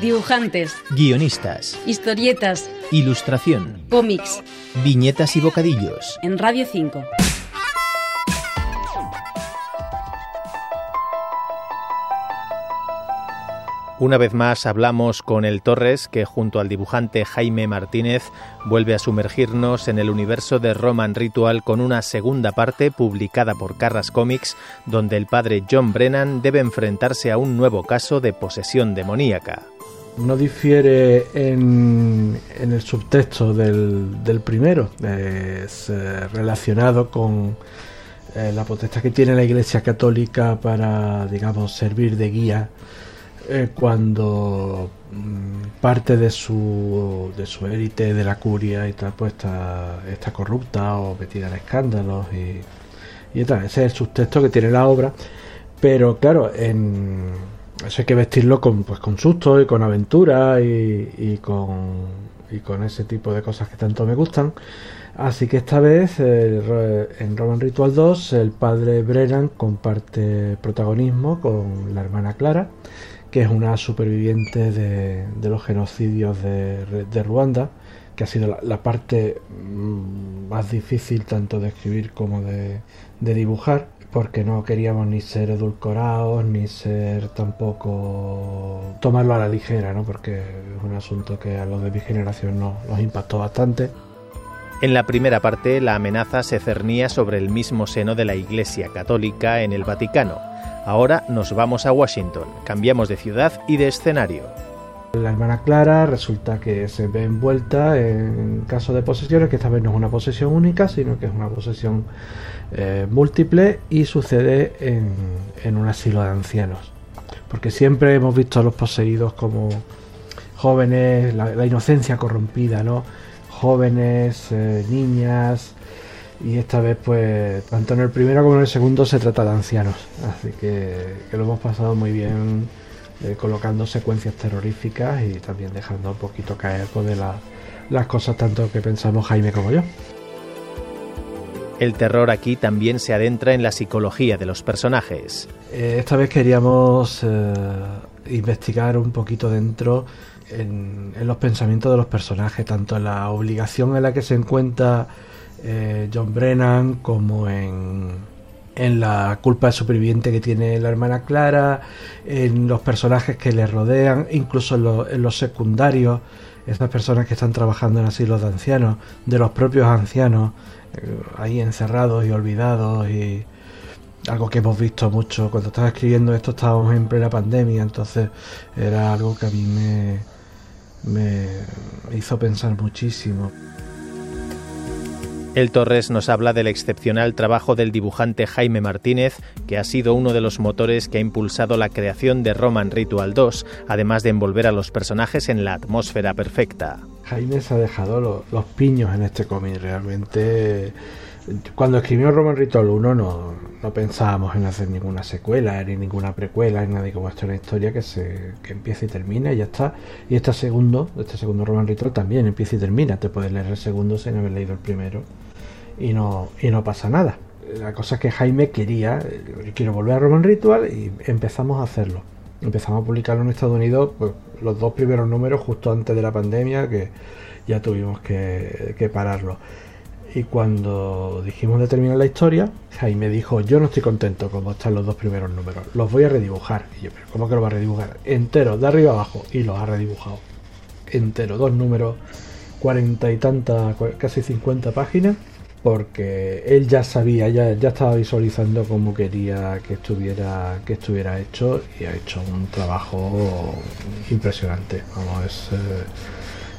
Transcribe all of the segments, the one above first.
Dibujantes, guionistas, historietas, ilustración, cómics, viñetas y bocadillos. en Radio 5. Una vez más hablamos con el Torres, que junto al dibujante Jaime Martínez vuelve a sumergirnos en el universo de Roman Ritual con una segunda parte publicada por Carras Comics, donde el padre John Brennan debe enfrentarse a un nuevo caso de posesión demoníaca. No difiere en, el subtexto del, del primero, es eh, relacionado con eh, la potestad que tiene la Iglesia Católica para, digamos, servir de guía eh, cuando mm, parte de su, de su élite, de la curia y tal, pues está, está corrupta o metida en escándalos y, y tal. Ese es el subtexto que tiene la obra, pero claro, en, eso hay que vestirlo con, pues, con susto y con aventura y, con, y con ese tipo de cosas que tanto me gustan. Así que esta vez en Roman Ritual 2 el padre Brennan comparte protagonismo con la hermana Clara, que es una superviviente de, los genocidios de, Ruanda, que ha sido la, parte mm, más difícil tanto de escribir como de dibujar, porque no queríamos ni ser edulcorados, ni ser tampoco tomarlo a la ligera, ¿no? porque es un asunto que a los de mi generación nos, nos impactó bastante. En la primera parte, la amenaza se cernía sobre el mismo seno de la Iglesia Católica en el Vaticano. Ahora nos vamos a Washington, cambiamos de ciudad y de escenario. La hermana Clara resulta que se ve envuelta en caso de posesiones, que esta vez no es una posesión única, sino que es una posesión eh, múltiple y sucede en, en un asilo de ancianos. Porque siempre hemos visto a los poseídos como jóvenes, la, inocencia corrompida, ¿no? Jóvenes, eh, niñas, y esta vez, pues, tanto en el primero como en el segundo se trata de ancianos. Así que lo hemos pasado muy bien eh, colocando secuencias terroríficas y también dejando un poquito caer pues, de la- las cosas tanto que pensamos Jaime como yo. El terror aquí también se adentra en la psicología de los personajes. Eh, esta vez queríamos eh, investigar un poquito dentro en, en los pensamientos de los personajes, tanto en la obligación en la que se encuentra John Brennan como en, en la culpa superviviente que tiene la hermana Clara, en los personajes que le rodean, incluso en, lo- en los secundarios, esas personas que están trabajando en asilos de ancianos, de los propios ancianos, eh, ahí encerrados y olvidados y algo que hemos visto mucho. Cuando estaba escribiendo esto estábamos en plena pandemia entonces era algo que a mí me, me hizo pensar muchísimo El Torres nos habla del excepcional trabajo del dibujante Jaime Martínez, que ha sido uno de los motores que ha impulsado la creación de Roman Ritual 2, además de envolver a los personajes en la atmósfera perfecta. Jaime se ha dejado lo- los piños en este cómic realmente cuando escribió Roman Ritual 1 no, pensábamos en hacer ninguna secuela ni ninguna precuela ni nada como esto es una historia que se que empieza y termina y ya está. Y este segundo este segundo Roman Ritual también empieza y termina. Te puedes leer el segundo sin haber leído el primero y no, y no pasa nada. La cosa es que Jaime quería, quiero volver a Roman Ritual y empezamos a hacerlo. Empezamos a publicarlo en Estados Unidos pues, los dos primeros números justo antes de la pandemia que ya tuvimos que, que pararlo. Y cuando dijimos de terminar la historia, Jaime dijo, yo no estoy contento como están los dos primeros números, los voy a redibujar. Y yo, pero ¿cómo que lo va a redibujar? Entero, de arriba abajo. Y los ha redibujado. Entero, dos números, cuarenta y tantas, casi cincuenta páginas porque él ya sabía, ya, ya estaba visualizando cómo quería que estuviera, que estuviera hecho y ha hecho un trabajo impresionante. Vamos, es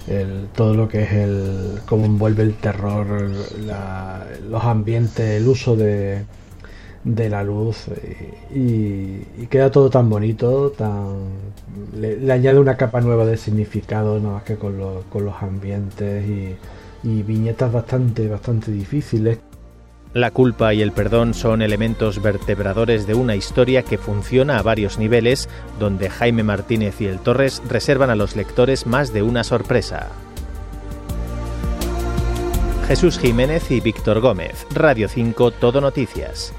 eh, todo lo que es el cómo envuelve el terror, los ambientes, el uso de, de la luz y, queda todo tan bonito, tan le, añade una capa nueva de significado, no más que con, los- con los ambientes y, y viñetas bastante, bastante difíciles. La culpa y el perdón son elementos vertebradores de una historia que funciona a varios niveles, donde Jaime Martínez y el Torres reservan a los lectores más de una sorpresa. Jesús Jiménez y Víctor Gómez, Radio 5 Todo Noticias.